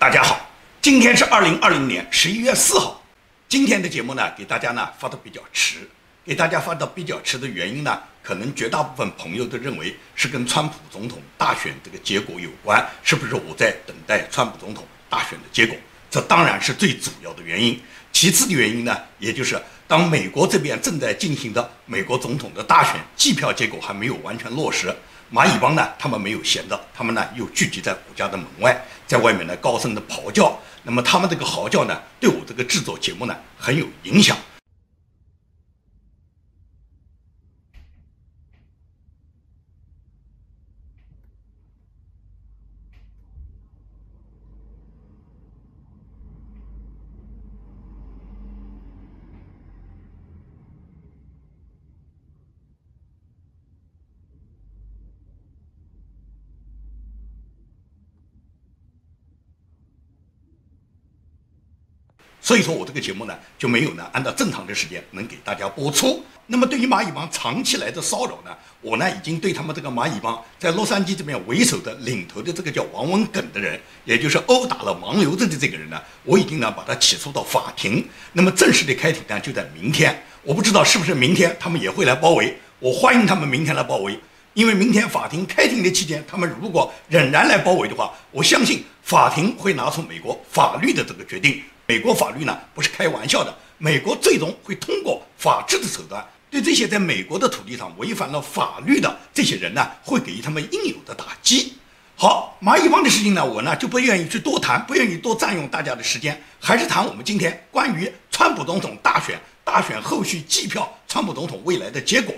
大家好，今天是二零二零年十一月四号。今天的节目呢，给大家呢发的比较迟。给大家发的比较迟的原因呢，可能绝大部分朋友都认为是跟川普总统大选这个结果有关，是不是我在等待川普总统大选的结果？这当然是最主要的原因。其次的原因呢，也就是当美国这边正在进行的美国总统的大选计票结果还没有完全落实。蚂蚁帮呢，他们没有闲着，他们呢又聚集在我家的门外，在外面呢高声的咆叫。那么他们这个嚎叫呢，对我这个制作节目呢很有影响。所以说我这个节目呢就没有呢按照正常的时间能给大家播出。那么对于蚂蚁帮长期来的骚扰呢，我呢已经对他们这个蚂蚁帮在洛杉矶这边为首的领头的这个叫王文耿的人，也就是殴打了王留正的这个人呢，我已经呢把他起诉到法庭。那么正式的开庭呢就在明天，我不知道是不是明天他们也会来包围，我欢迎他们明天来包围，因为明天法庭开庭的期间，他们如果仍然来包围的话，我相信法庭会拿出美国法律的这个决定。美国法律呢不是开玩笑的，美国最终会通过法治的手段，对这些在美国的土地上违反了法律的这些人呢，会给予他们应有的打击。好，蚂蚁帮的事情呢，我呢就不愿意去多谈，不愿意多占用大家的时间，还是谈我们今天关于川普总统大选、大选后续计票、川普总统未来的结果。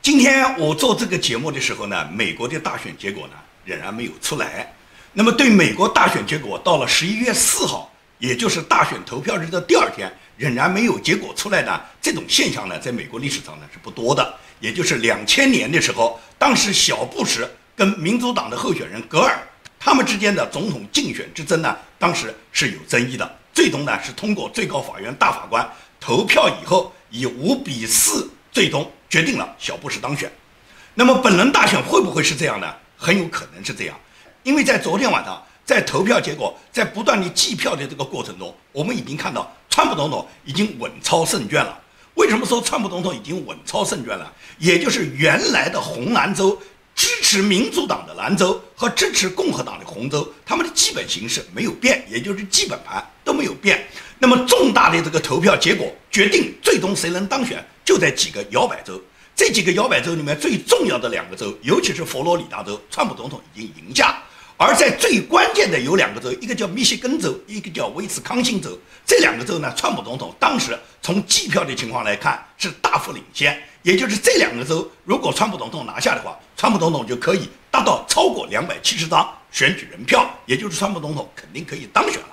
今天我做这个节目的时候呢，美国的大选结果呢仍然没有出来。那么对美国大选结果，到了十一月四号。也就是大选投票日的第二天，仍然没有结果出来呢。这种现象呢，在美国历史上呢是不多的。也就是两千年的时候，当时小布什跟民主党的候选人格尔他们之间的总统竞选之争呢，当时是有争议的。最终呢，是通过最高法院大法官投票以后，以五比四最终决定了小布什当选。那么本轮大选会不会是这样呢？很有可能是这样，因为在昨天晚上。在投票结果，在不断的计票的这个过程中，我们已经看到川普总统已经稳操胜券了。为什么说川普总统已经稳操胜券了？也就是原来的红蓝州支持民主党的蓝州和支持共和党的红州，他们的基本形势没有变，也就是基本盘都没有变。那么重大的这个投票结果决定最终谁能当选，就在几个摇摆州。这几个摇摆州里面最重要的两个州，尤其是佛罗里达州，川普总统已经赢下。而在最关键的有两个州，一个叫密歇根州，一个叫威斯康星州。这两个州呢，川普总统当时从计票的情况来看是大幅领先。也就是这两个州，如果川普总统拿下的话，川普总统就可以达到超过两百七十张选举人票，也就是川普总统肯定可以当选了。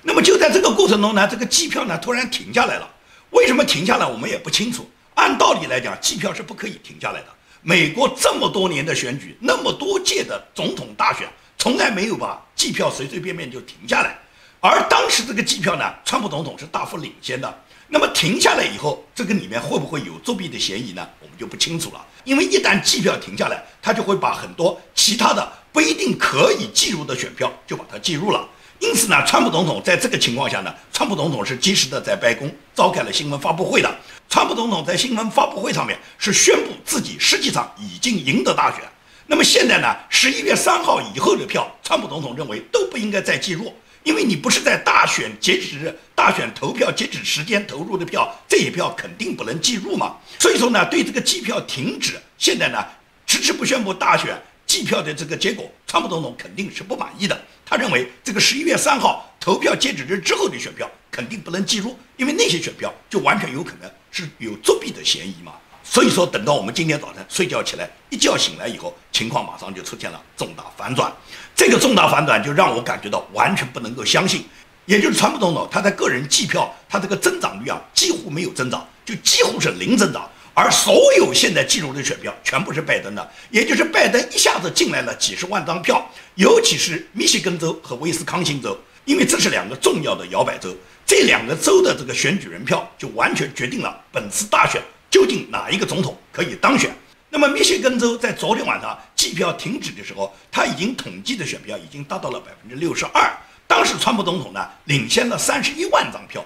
那么就在这个过程中呢，这个计票呢突然停下来了。为什么停下来，我们也不清楚。按道理来讲，计票是不可以停下来的。美国这么多年的选举，那么多届的总统大选。从来没有把计票随随便便就停下来，而当时这个计票呢，川普总统是大幅领先的。那么停下来以后，这个里面会不会有作弊的嫌疑呢？我们就不清楚了。因为一旦计票停下来，他就会把很多其他的不一定可以计入的选票就把它计入了。因此呢，川普总统在这个情况下呢，川普总统是及时的在白宫召开了新闻发布会的。川普总统在新闻发布会上面是宣布自己实际上已经赢得大选。那么现在呢？十一月三号以后的票，川普总统认为都不应该再计入，因为你不是在大选截止日、大选投票截止时间投入的票，这些票肯定不能计入嘛。所以说呢，对这个计票停止，现在呢迟迟不宣布大选计票的这个结果，川普总统肯定是不满意的。他认为这个十一月三号投票截止日之后的选票肯定不能计入，因为那些选票就完全有可能是有作弊的嫌疑嘛。所以说，等到我们今天早晨睡觉起来，一觉醒来以后，情况马上就出现了重大反转。这个重大反转就让我感觉到完全不能够相信，也就是川普总统他的个人计票，他这个增长率啊几乎没有增长，就几乎是零增长。而所有现在计入的选票全部是拜登的，也就是拜登一下子进来了几十万张票，尤其是密歇根州和威斯康星州，因为这是两个重要的摇摆州，这两个州的这个选举人票就完全决定了本次大选。究竟哪一个总统可以当选？那么密歇根州在昨天晚上计票停止的时候，他已经统计的选票已经达到了百分之六十二。当时川普总统呢领先了三十一万张票，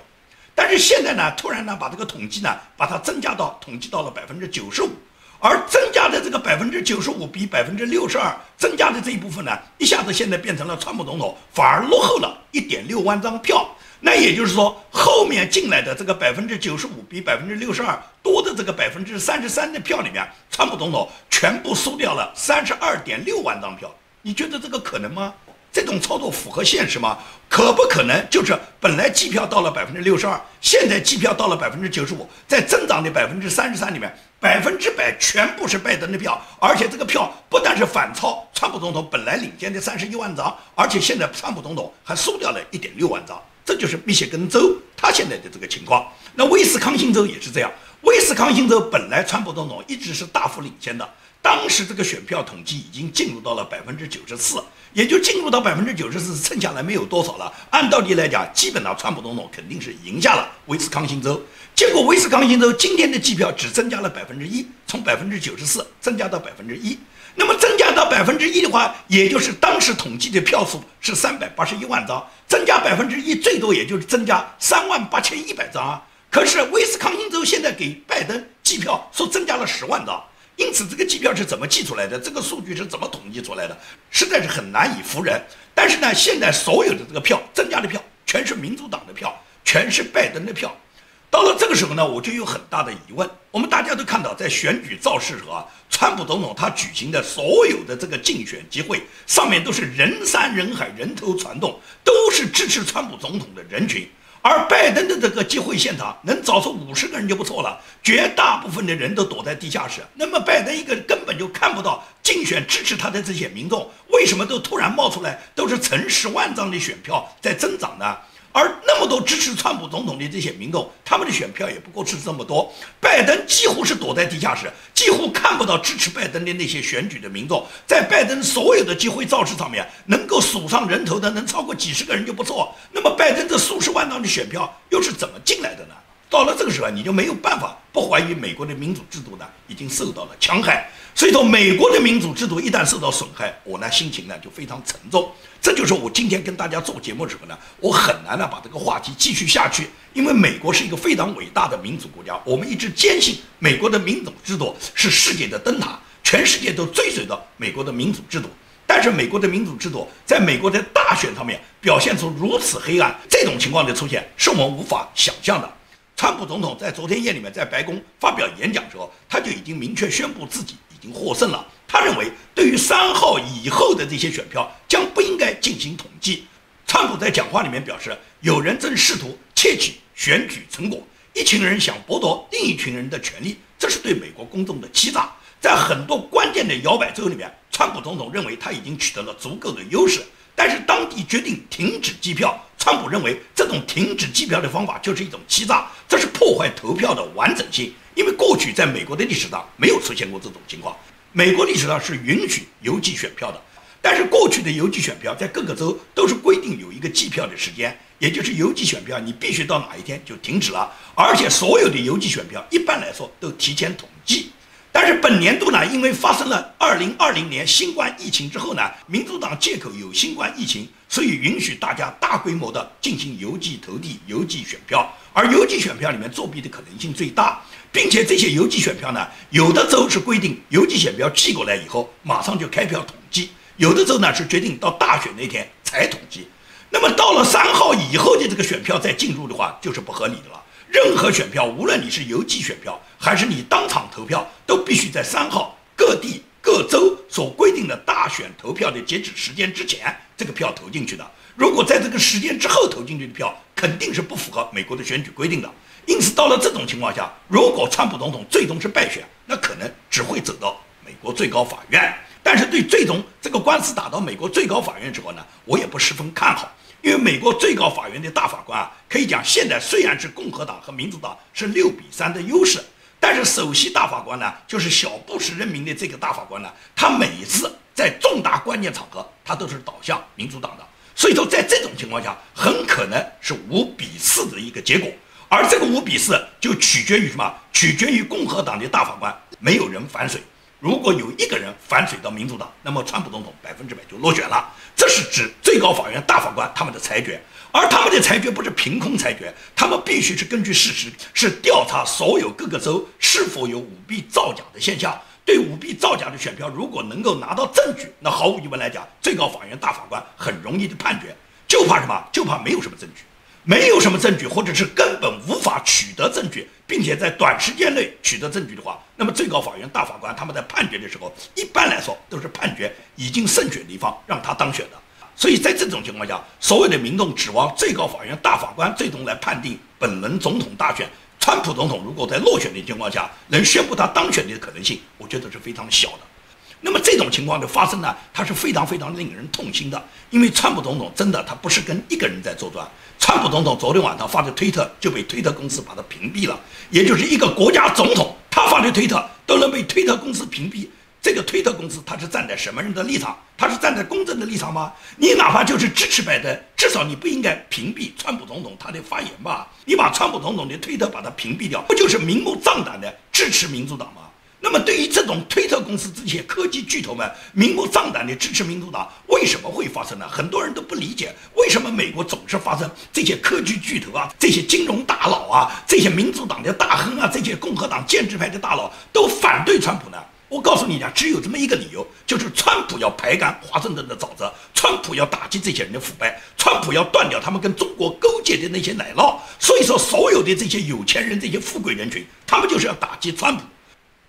但是现在呢，突然呢把这个统计呢把它增加到统计到了百分之九十五，而增加的这个百分之九十五比百分之六十二增加的这一部分呢，一下子现在变成了川普总统反而落后了一点六万张票。那也就是说，后面进来的这个百分之九十五比百分之六十二多的这个百分之三十三的票里面，川普总统全部输掉了三十二点六万张票。你觉得这个可能吗？这种操作符合现实吗？可不可能？就是本来计票到了百分之六十二，现在计票到了百分之九十五，在增长的百分之三十三里面，百分之百全部是拜登的票，而且这个票不但是反超川普总统本来领先的三十一万张，而且现在川普总统还输掉了一点六万张。这就是密歇根州它现在的这个情况。那威斯康星州也是这样。威斯康星州本来川普总统一直是大幅领先的，当时这个选票统计已经进入到了百分之九十四，也就进入到百分之九十四，剩下来没有多少了。按道理来讲，基本上川普总统肯定是赢下了威斯康星州。结果威斯康星州今天的计票只增加了百分之一，从百分之九十四增加到百分之一。那么增加到百分之一的话，也就是当时统计的票数是三百八十一万张，增加百分之一，最多也就是增加三万八千一百张啊。可是威斯康星州现在给拜登计票说增加了十万张，因此这个计票是怎么计出来的？这个数据是怎么统计出来的？实在是很难以服人。但是呢，现在所有的这个票增加的票，全是民主党的票，全是拜登的票。到了这个时候呢，我就有很大的疑问。我们大家都看到，在选举造势时候啊，川普总统他举行的所有的这个竞选集会，上面都是人山人海、人头攒动，都是支持川普总统的人群。而拜登的这个集会现场能找出五十个人就不错了，绝大部分的人都躲在地下室。那么拜登一个根本就看不到竞选支持他的这些民众，为什么都突然冒出来，都是成十万张的选票在增长呢？而那么多支持川普总统的这些民众，他们的选票也不过是这么多。拜登几乎是躲在地下室，几乎看不到支持拜登的那些选举的民众。在拜登所有的集会造势上面，能够数上人头的，能超过几十个人就不错。那么拜登这数十万张的选票又是怎么进来的呢？到了这个时候，你就没有办法不怀疑美国的民主制度呢已经受到了戕害。所以说，美国的民主制度一旦受到损害，我呢心情呢就非常沉重。这就是我今天跟大家做节目时候呢，我很难呢把这个话题继续下去，因为美国是一个非常伟大的民主国家，我们一直坚信美国的民主制度是世界的灯塔，全世界都追随着美国的民主制度。但是美国的民主制度在美国的大选上面表现出如此黑暗，这种情况的出现是我们无法想象的。川普总统在昨天夜里面在白宫发表演讲时候，他就已经明确宣布自己已经获胜了。他认为，对于三号以后的这些选票将不应该进行统计。川普在讲话里面表示，有人正试图窃取选举成果，一群人想剥夺另一群人的权利，这是对美国公众的欺诈。在很多关键的摇摆州里面，川普总统认为他已经取得了足够的优势，但是当地决定停止计票。川普认为，这种停止计票的方法就是一种欺诈，这是破坏投票的完整性。因为过去在美国的历史上没有出现过这种情况。美国历史上是允许邮寄选票的，但是过去的邮寄选票在各个州都是规定有一个计票的时间，也就是邮寄选票你必须到哪一天就停止了，而且所有的邮寄选票一般来说都提前统计。但是本年度呢，因为发生了2020年新冠疫情之后呢，民主党借口有新冠疫情，所以允许大家大规模的进行邮寄投递、邮寄选票，而邮寄选票里面作弊的可能性最大。并且这些邮寄选票呢，有的州是规定邮寄选票寄过来以后马上就开票统计，有的州呢是决定到大选那天才统计。那么到了三号以后的这个选票再进入的话，就是不合理的了。任何选票，无论你是邮寄选票还是你当场投票，都必须在三号各地各州所规定的大选投票的截止时间之前，这个票投进去的。如果在这个时间之后投进去的票，肯定是不符合美国的选举规定的。因此，到了这种情况下，如果川普总统最终是败选，那可能只会走到美国最高法院。但是，对最终这个官司打到美国最高法院之后呢，我也不十分看好，因为美国最高法院的大法官啊，可以讲现在虽然是共和党和民主党是六比三的优势，但是首席大法官呢，就是小布什任命的这个大法官呢，他每一次在重大关键场合，他都是倒向民主党的。所以说，在这种情况下，很可能是五比四的一个结果。而这个五比四就取决于什么？取决于共和党的大法官没有人反水。如果有一个人反水到民主党，那么川普总统百分之百就落选了。这是指最高法院大法官他们的裁决，而他们的裁决不是凭空裁决，他们必须是根据事实，是调查所有各个州是否有舞弊造假的现象。对舞弊造假的选票，如果能够拿到证据，那毫无疑问来讲，最高法院大法官很容易的判决。就怕什么？就怕没有什么证据。没有什么证据，或者是根本无法取得证据，并且在短时间内取得证据的话，那么最高法院大法官他们在判决的时候，一般来说都是判决已经胜选的一方让他当选的。所以在这种情况下，所有的民众指望最高法院大法官最终来判定本轮总统大选，川普总统如果在落选的情况下能宣布他当选的可能性，我觉得是非常小的。那么这种情况的发生呢，它是非常非常令人痛心的，因为川普总统真的他不是跟一个人在作端。川普总统昨天晚上发的推特就被推特公司把他屏蔽了，也就是一个国家总统他发的推特都能被推特公司屏蔽，这个推特公司他是站在什么人的立场？他是站在公正的立场吗？你哪怕就是支持拜登，至少你不应该屏蔽川普总统他的发言吧？你把川普总统的推特把他屏蔽掉，不就是明目张胆的支持民主党吗？那么，对于这种推特公司这些科技巨头们明目张胆地支持民主党，为什么会发生呢？很多人都不理解，为什么美国总是发生这些科技巨头啊、这些金融大佬啊、这些民主党的大亨啊、这些共和党建制派的大佬都反对川普呢？我告诉你讲，只有这么一个理由，就是川普要排干华盛顿的沼泽，川普要打击这些人的腐败，川普要断掉他们跟中国勾结的那些奶酪。所以说，所有的这些有钱人、这些富贵人群，他们就是要打击川普。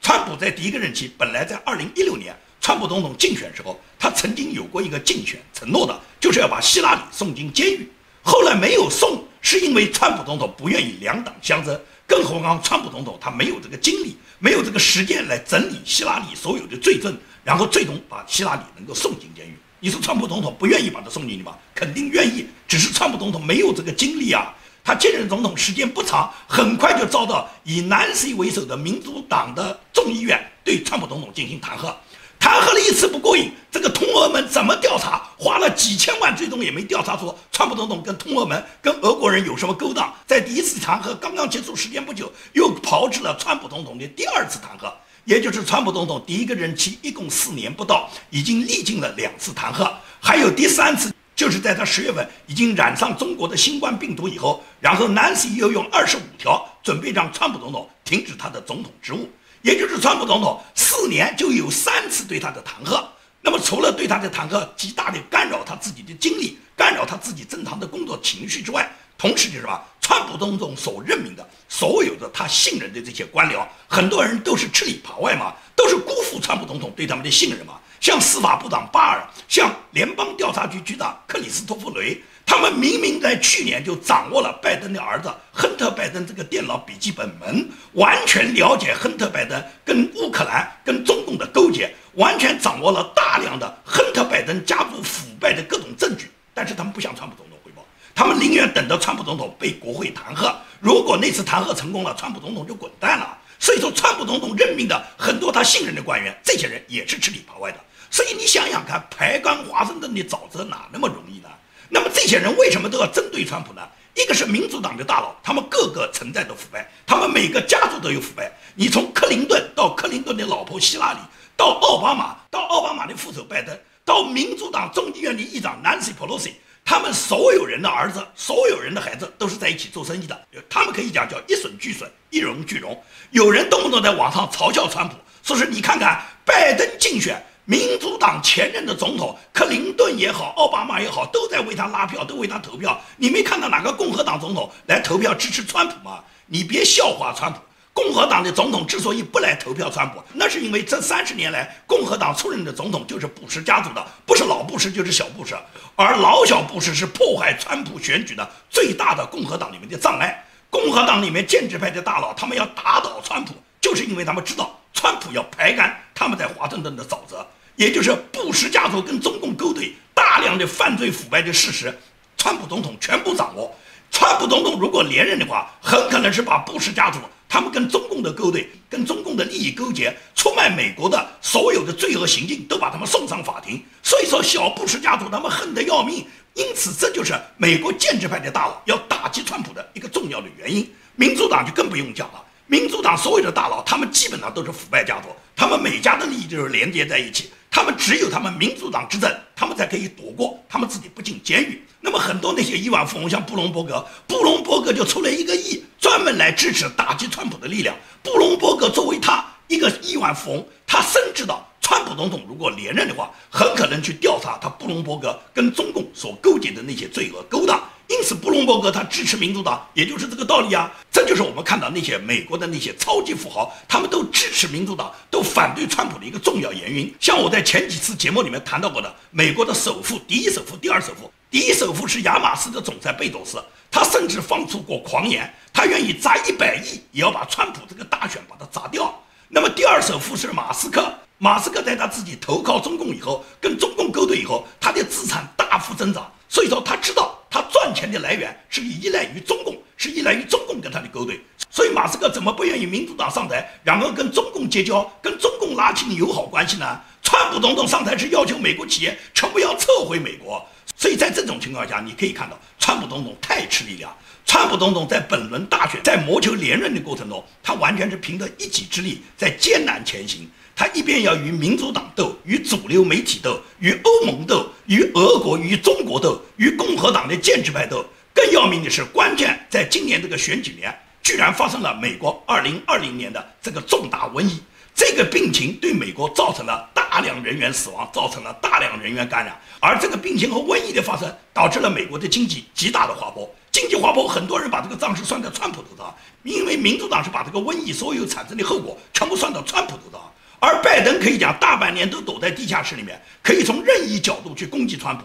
川普在第一个任期，本来在二零一六年，川普总统竞选时候，他曾经有过一个竞选承诺的，就是要把希拉里送进监狱。后来没有送，是因为川普总统不愿意两党相争，更何况川普总统他没有这个精力，没有这个时间来整理希拉里所有的罪证，然后最终把希拉里能够送进监狱。你说川普总统不愿意把他送进去吗？肯定愿意，只是川普总统没有这个精力啊。他接任总统时间不长，很快就遭到以南希为首的民主党的众议院对川普总统进行弹劾。弹劾了一次不过瘾，这个通俄门怎么调查？花了几千万，最终也没调查出川普总统跟通俄门、跟俄国人有什么勾当。在第一次弹劾刚刚结束时间不久，又炮制了川普总统的第二次弹劾，也就是川普总统第一个任期一共四年不到，已经历经了两次弹劾，还有第三次。就是在他十月份已经染上中国的新冠病毒以后，然后南希又用二十五条准备让川普总统停止他的总统职务，也就是川普总统四年就有三次对他的弹劾。那么除了对他的弹劾极大的干扰他自己的精力，干扰他自己正常的工作情绪之外，同时就是什么？川普总统所任命的所有的他信任的这些官僚，很多人都是吃里扒外嘛，都是辜负川普总统对他们的信任嘛。像司法部长巴尔，像联邦调查局局长克里斯托弗雷，他们明明在去年就掌握了拜登的儿子亨特·拜登这个电脑笔记本门，完全了解亨特·拜登跟乌克兰、跟中共的勾结，完全掌握了大量的亨特·拜登家族腐败的各种证据。但是他们不向川普总统汇报，他们宁愿等到川普总统被国会弹劾。如果那次弹劾成功了，川普总统就滚蛋了。所以说，川普总统任命的很多他信任的官员，这些人也是吃里扒外的。所以你想想看，排干华盛顿的沼泽哪那么容易呢？那么这些人为什么都要针对川普呢？一个是民主党的大佬，他们个个存在着腐败，他们每个家族都有腐败。你从克林顿到克林顿的老婆希拉里，到奥巴马，到奥巴马的副手拜登，到民主党众议院的议长 Nancy Pelosi，他们所有人的儿子，所有人的孩子都是在一起做生意的。他们可以讲叫一损俱损，一荣俱荣。有人动不动在网上嘲笑川普，说是你看看拜登竞选。民主党前任的总统克林顿也好，奥巴马也好，都在为他拉票，都为他投票。你没看到哪个共和党总统来投票支持川普吗？你别笑话川普。共和党的总统之所以不来投票川普，那是因为这三十年来，共和党出任的总统就是布什家族的，不是老布什就是小布什，而老小布什是破坏川普选举的最大的共和党里面的障碍。共和党里面建制派的大佬，他们要打倒川普，就是因为他们知道。川普要排干他们在华盛顿的沼泽，也就是布什家族跟中共勾兑大量的犯罪腐败的事实，川普总统全部掌握。川普总统如果连任的话，很可能是把布什家族他们跟中共的勾兑、跟中共的利益勾结、出卖美国的所有的罪恶行径都把他们送上法庭。所以说，小布什家族他们恨得要命。因此，这就是美国建制派的大佬要打击川普的一个重要的原因。民主党就更不用讲了。民主党所有的大佬，他们基本上都是腐败家族，他们每家的利益就是连接在一起。他们只有他们民主党执政，他们才可以躲过他们自己不进监狱。那么很多那些亿万富翁，像布隆伯格，布隆伯格就出了一个亿，专门来支持打击川普的力量。布隆伯格作为他一个亿万富翁，他深知道川普总统如果连任的话，很可能去调查他布隆伯格跟中共所勾结的那些罪恶勾当。因此，布隆伯格他支持民主党，也就是这个道理啊。这就是我们看到那些美国的那些超级富豪，他们都支持民主党，都反对川普的一个重要原因。像我在前几次节目里面谈到过的，美国的首富、第一首富、第二首富，第一首富是亚马逊的总裁贝佐斯，他甚至放出过狂言，他愿意砸一百亿也要把川普这个大选把它砸掉。那么第二首富是马斯克，马斯克在他自己投靠中共以后，跟中共勾兑以后，他的资产大幅增长，所以说他知道。他赚钱的来源是依赖于中共，是依赖于中共跟他的勾兑，所以马斯克怎么不愿意民主党上台，然后跟中共结交，跟中共拉近友好关系呢？川普总统上台是要求美国企业全部要撤回美国，所以在这种情况下，你可以看到川普总统太吃力量。川普总统在本轮大选在谋求连任的过程中，他完全是凭着一己之力在艰难前行。他一边要与民主党斗，与主流媒体斗，与欧盟斗，与俄国、与中国斗，与共和党的建制派斗。更要命的是，关键在今年这个选举年，居然发生了美国2020年的这个重大瘟疫。这个病情对美国造成了大量人员死亡，造成了大量人员感染。而这个病情和瘟疫的发生，导致了美国的经济极大的滑坡。经济滑坡，很多人把这个账是算在川普头上，因为民主党是把这个瘟疫所有产生的后果全部算到川普头上。而拜登可以讲大半年都躲在地下室里面，可以从任意角度去攻击川普。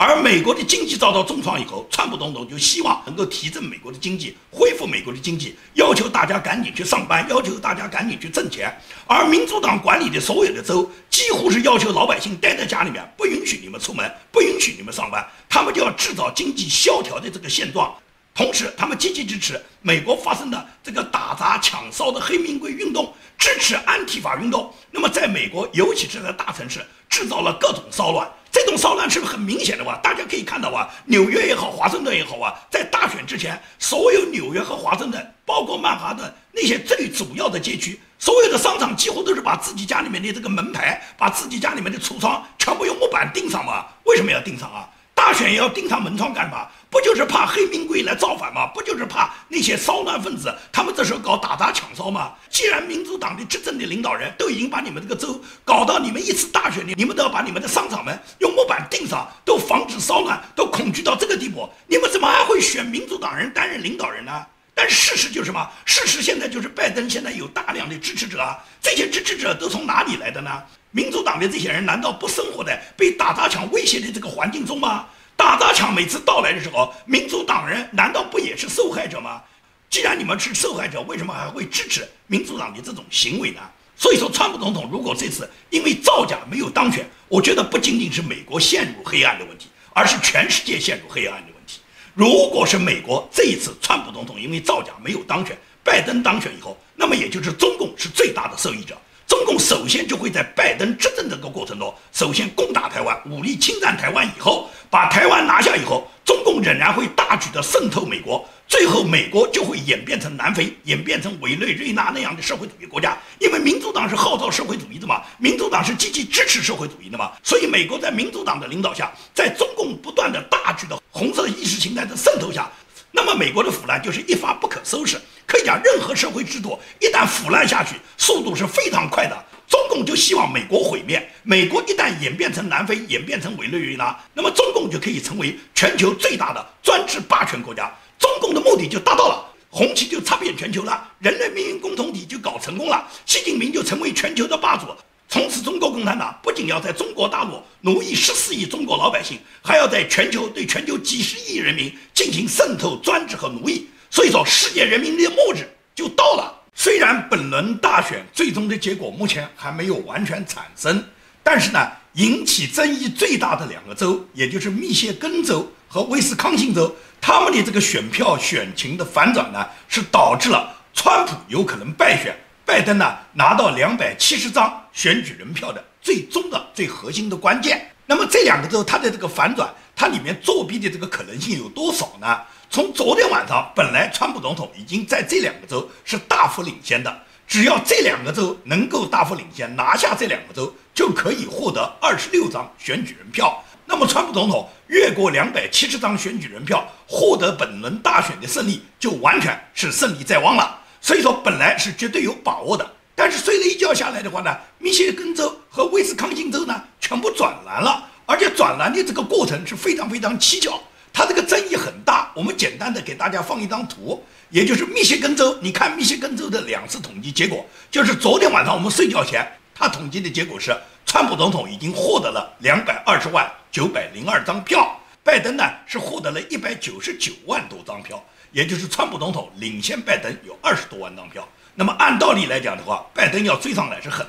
而美国的经济遭到重创以后，川普总统就希望能够提振美国的经济，恢复美国的经济，要求大家赶紧去上班，要求大家赶紧去挣钱。而民主党管理的所有的州，几乎是要求老百姓待在家里面，不允许你们出门，不允许你们上班，他们就要制造经济萧条的这个现状。同时，他们积极支持美国发生的这个打砸抢烧的黑名贵运动，支持安提法运动。那么，在美国，尤其是在大城市，制造了各种骚乱。这种骚乱是不是很明显的哇？大家可以看到啊，纽约也好，华盛顿也好啊，在大选之前，所有纽约和华盛顿，包括曼哈顿那些最主要的街区，所有的商场几乎都是把自己家里面的这个门牌，把自己家里面的橱窗全部用木板钉上嘛？为什么要钉上啊？大选也要钉上门窗干嘛？不就是怕黑名贵来造反吗？不就是怕那些骚乱分子他们这时候搞打砸抢烧吗？既然民主党的执政的领导人都已经把你们这个州搞到你们一次大选里，你们都要把你们的商场门用木板钉上，都防止骚乱，都恐惧到这个地步，你们怎么还会选民主党人担任领导人呢？但事实就是什么？事实现在就是拜登现在有大量的支持者，这些支持者都从哪里来的呢？民主党的这些人难道不生活在被打砸抢威胁的这个环境中吗？打砸抢每次到来的时候，民主党人难道不也是受害者吗？既然你们是受害者，为什么还会支持民主党的这种行为呢？所以说，川普总统如果这次因为造假没有当选，我觉得不仅仅是美国陷入黑暗的问题，而是全世界陷入黑暗的问题。如果是美国这一次川普总统因为造假没有当选，拜登当选以后，那么也就是中共是最大的受益者。中共首先就会在拜登执政这个过程中，首先攻打台湾，武力侵占台湾以后，把台湾拿下以后，中共仍然会大举的渗透美国，最后美国就会演变成南非，演变成委内瑞拉那样的社会主义国家。因为民主党是号召社会主义的嘛，民主党是积极支持社会主义的嘛，所以美国在民主党的领导下，在中共不断的大举的红色意识形态的渗透下。那么美国的腐烂就是一发不可收拾，可以讲任何社会制度一旦腐烂下去，速度是非常快的。中共就希望美国毁灭，美国一旦演变成南非，演变成委内瑞拉，那么中共就可以成为全球最大的专制霸权国家。中共的目的就达到了，红旗就插遍全球了，人类命运共同体就搞成功了，习近平就成为全球的霸主。从此，中国共产党不仅要在中国大陆奴役十四亿中国老百姓，还要在全球对全球几十亿人民进行渗透、专制和奴役。所以说，世界人民的末日就到了。虽然本轮大选最终的结果目前还没有完全产生，但是呢，引起争议最大的两个州，也就是密歇根州和威斯康星州，他们的这个选票选情的反转呢，是导致了川普有可能败选。拜登呢拿到两百七十张选举人票的最终的最核心的关键，那么这两个州它的这个反转，它里面作弊的这个可能性有多少呢？从昨天晚上，本来川普总统已经在这两个州是大幅领先的，只要这两个州能够大幅领先，拿下这两个州，就可以获得二十六张选举人票。那么，川普总统越过两百七十张选举人票，获得本轮大选的胜利，就完全是胜利在望了。所以说，本来是绝对有把握的。但是睡了一觉下来的话呢，密歇根州和威斯康星州呢，全部转蓝了，而且转蓝的这个过程是非常非常蹊跷，它这个争议很大。我们简单的给大家放一张图，也就是密歇根州，你看密歇根州的两次统计结果，就是昨天晚上我们睡觉前，他统计的结果是。川普总统已经获得了两百二十万九百零二张票，拜登呢是获得了一百九十九万多张票，也就是川普总统领先拜登有二十多万张票。那么按道理来讲的话，拜登要追上来是很。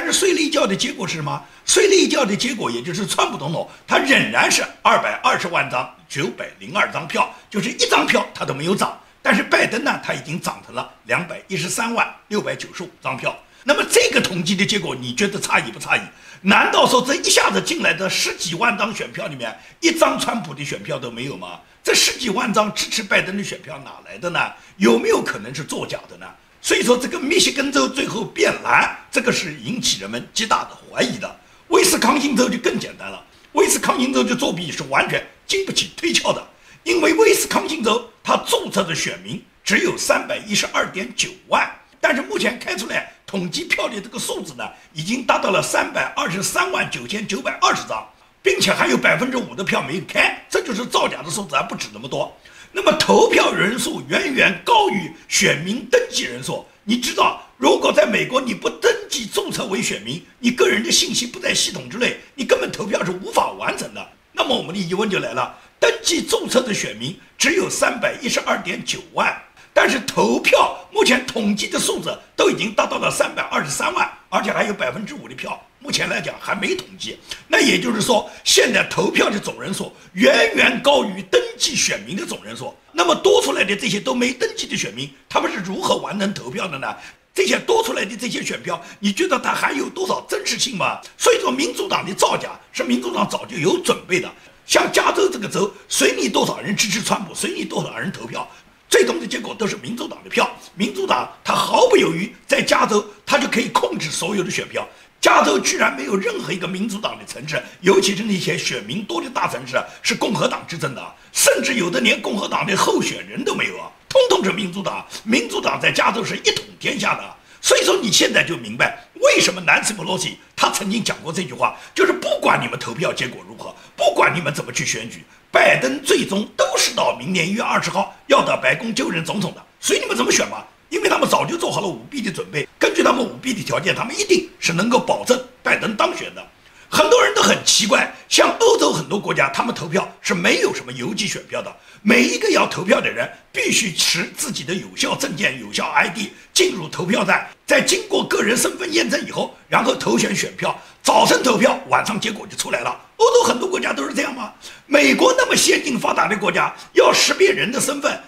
但是睡了一觉的结果是什么？睡了一觉的结果，也就是川普总统他仍然是二百二十万张九百零二张票，就是一张票他都没有涨。但是拜登呢，他已经涨成了两百一十三万六百九十五张票。那么这个统计的结果，你觉得差异不差异？难道说这一下子进来的十几万张选票里面，一张川普的选票都没有吗？这十几万张支持拜登的选票哪来的呢？有没有可能是作假的呢？所以说，这个密歇根州最后变蓝，这个是引起人们极大的怀疑的。威斯康星州就更简单了，威斯康星州的作弊是完全经不起推敲的，因为威斯康星州它注册的选民只有三百一十二点九万。但是目前开出来统计票的这个数字呢，已经达到了三百二十三万九千九百二十张，并且还有百分之五的票没有开，这就是造假的数字，还不止那么多。那么投票人数远远高于选民登记人数。你知道，如果在美国你不登记注册为选民，你个人的信息不在系统之内，你根本投票是无法完成的。那么我们的疑问就来了：登记注册的选民只有三百一十二点九万。但是投票目前统计的数字都已经达到了三百二十三万，而且还有百分之五的票，目前来讲还没统计。那也就是说，现在投票的总人数远远高于登记选民的总人数。那么多出来的这些都没登记的选民，他们是如何完成投票的呢？这些多出来的这些选票，你觉得它还有多少真实性吗？所以说，民主党的造假是民主党早就有准备的。像加州这个州，随你多少人支持川普，随你多少人投票。最终的结果都是民主党的票，民主党他毫不犹豫在加州，他就可以控制所有的选票。加州居然没有任何一个民主党的城市，尤其是那些选民多的大城市是共和党执政的，甚至有的连共和党的候选人都没有啊，通通是民主党。民主党在加州是一统天下的，所以说你现在就明白为什么南斯·普洛西他曾经讲过这句话，就是不管你们投票结果如何，不管你们怎么去选举。拜登最终都是到明年一月二十号要到白宫就任总统的，随你们怎么选吧，因为他们早就做好了舞弊的准备。根据他们舞弊的条件，他们一定是能够保证拜登当选的。很多人都很奇怪，像欧洲很多国家，他们投票是没有什么邮寄选票的，每一个要投票的人必须持自己的有效证件、有效 ID 进入投票站，在经过个人身份验证以后，然后投选选票。早晨投票，晚上结果就出来了。欧洲很多国家都是这样吗？美国那么先进发达的国家，要识别人的身份，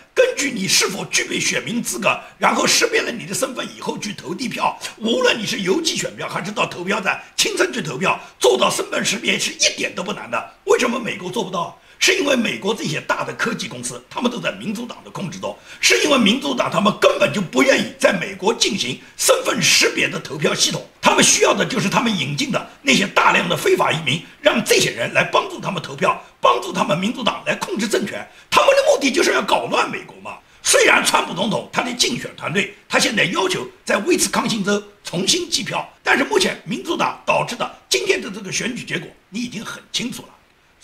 据你是否具备选民资格，然后识别了你的身份以后去投递票。无论你是邮寄选票还是到投票站亲身去投票，做到身份识别是一点都不难的。为什么美国做不到？是因为美国这些大的科技公司，他们都在民主党的控制中，是因为民主党他们根本就不愿意在美国进行身份识别的投票系统，他们需要的就是他们引进的那些大量的非法移民，让这些人来帮助他们投票，帮助他们民主党来控制政权，他们的目的就是要搞乱美国嘛。虽然川普总统他的竞选团队他现在要求在威斯康星州重新计票，但是目前民主党导致的今天的这个选举结果，你已经很清楚了。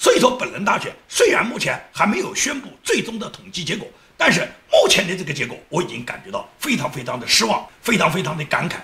所以说，本轮大选虽然目前还没有宣布最终的统计结果，但是目前的这个结果，我已经感觉到非常非常的失望，非常非常的感慨。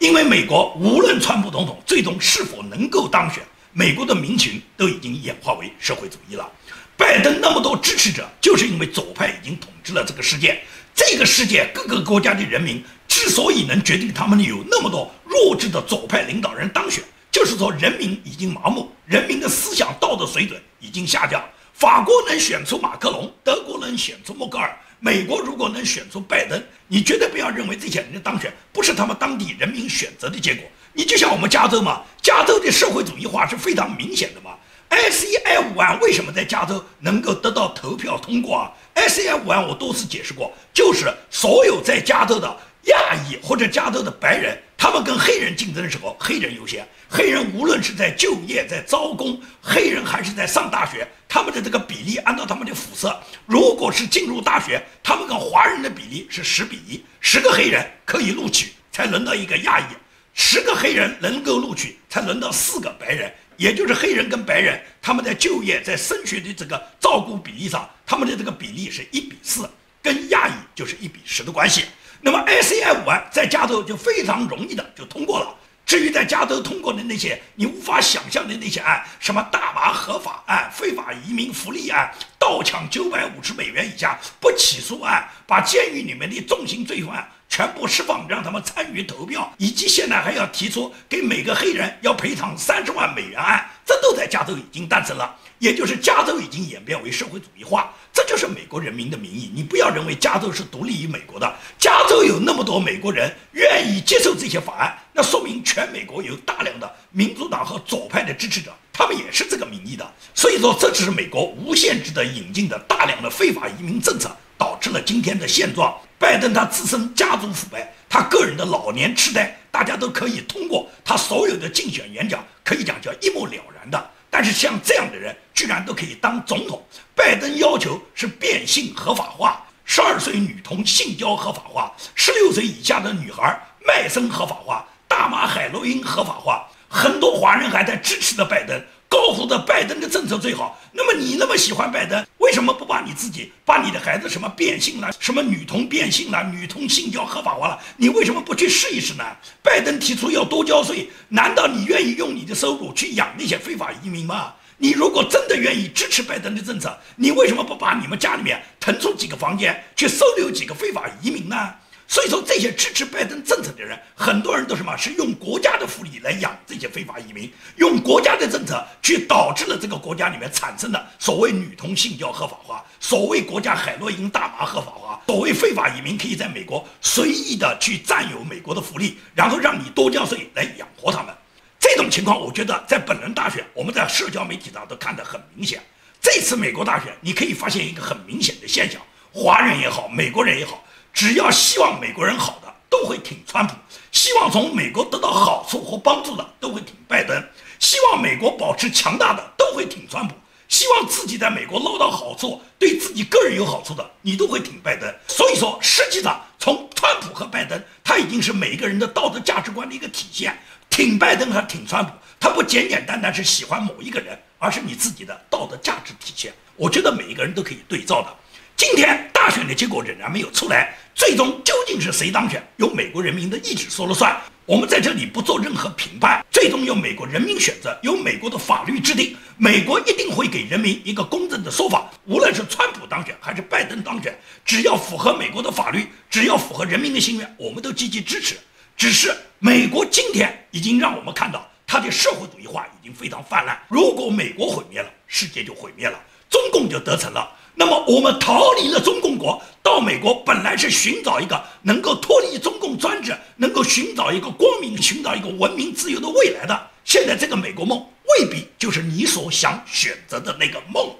因为美国无论川普总统最终是否能够当选，美国的民情都已经演化为社会主义了。拜登那么多支持者，就是因为左派已经统治了这个世界。这个世界各个国家的人民之所以能决定他们有那么多弱智的左派领导人当选。就是说，人民已经麻木，人民的思想道德水准已经下降。法国能选出马克龙，德国能选出默克尔，美国如果能选出拜登，你绝对不要认为这些人的当选不是他们当地人民选择的结果。你就像我们加州嘛，加州的社会主义化是非常明显的嘛。S E I 五案为什么在加州能够得到投票通过啊？？S E I 五案我多次解释过，就是所有在加州的亚裔或者加州的白人，他们跟黑人竞争的时候，黑人优先。黑人无论是在就业、在招工，黑人还是在上大学，他们的这个比例按照他们的肤色，如果是进入大学，他们跟华人的比例是十比一，十个黑人可以录取，才轮到一个亚裔；十个黑人能够录取，才轮到四个白人。也就是黑人跟白人，他们在就业、在升学的这个照顾比例上，他们的这个比例是一比四，跟亚裔就是一比十的关系。那么 SCI 五案在加州就非常容易的就通过了。至于在加州通过的那些你无法想象的那些案，什么大麻合法案、非法移民福利案、盗抢九百五十美元以下不起诉案，把监狱里面的重刑罪犯。全部释放，让他们参与投票，以及现在还要提出给每个黑人要赔偿三十万美元案，这都在加州已经诞生了。也就是加州已经演变为社会主义化，这就是美国人民的民意。你不要认为加州是独立于美国的，加州有那么多美国人愿意接受这些法案，那说明全美国有大量的民主党和左派的支持者，他们也是这个民意的。所以说，这只是美国无限制的引进的大量的非法移民政策，导致了今天的现状。拜登他自身家族腐败，他个人的老年痴呆，大家都可以通过他所有的竞选演讲，可以讲叫一目了然的。但是像这样的人，居然都可以当总统。拜登要求是变性合法化，十二岁女童性交合法化，十六岁以下的女孩卖身合法化，大麻海洛因合法化。很多华人还在支持着拜登。高呼的拜登的政策最好，那么你那么喜欢拜登，为什么不把你自己、把你的孩子什么变性了、什么女童变性了、女童性交合法化了，你为什么不去试一试呢？拜登提出要多交税，难道你愿意用你的收入去养那些非法移民吗？你如果真的愿意支持拜登的政策，你为什么不把你们家里面腾出几个房间去收留几个非法移民呢？所以说，这些支持拜登政策的人，很多人都什么？是用国家的福利来养这些非法移民，用国家的政策去导致了这个国家里面产生的所谓女同性交合法化，所谓国家海洛因大麻合法化，所谓非法移民可以在美国随意的去占有美国的福利，然后让你多交税来养活他们。这种情况，我觉得在本轮大选，我们在社交媒体上都看得很明显。这次美国大选，你可以发现一个很明显的现象：华人也好，美国人也好。只要希望美国人好的，都会挺川普；希望从美国得到好处或帮助的，都会挺拜登；希望美国保持强大的，都会挺川普；希望自己在美国捞到好处，对自己个人有好处的，你都会挺拜登。所以说，实际上从川普和拜登，他已经是每一个人的道德价值观的一个体现。挺拜登和挺川普，他不简简单单是喜欢某一个人，而是你自己的道德价值体现。我觉得每一个人都可以对照的。今天大选的结果仍然没有出来。最终究竟是谁当选，由美国人民的意志说了算。我们在这里不做任何评判，最终由美国人民选择，由美国的法律制定。美国一定会给人民一个公正的说法。无论是川普当选还是拜登当选，只要符合美国的法律，只要符合人民的心愿，我们都积极支持。只是美国今天已经让我们看到，它的社会主义化已经非常泛滥。如果美国毁灭了，世界就毁灭了，中共就得逞了。那么我们逃离了中共国，到美国本来是寻找一个能够脱离中共专制，能够寻找一个光明、寻找一个文明自由的未来的。现在这个美国梦未必就是你所想选择的那个梦。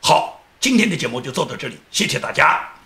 好，今天的节目就做到这里，谢谢大家。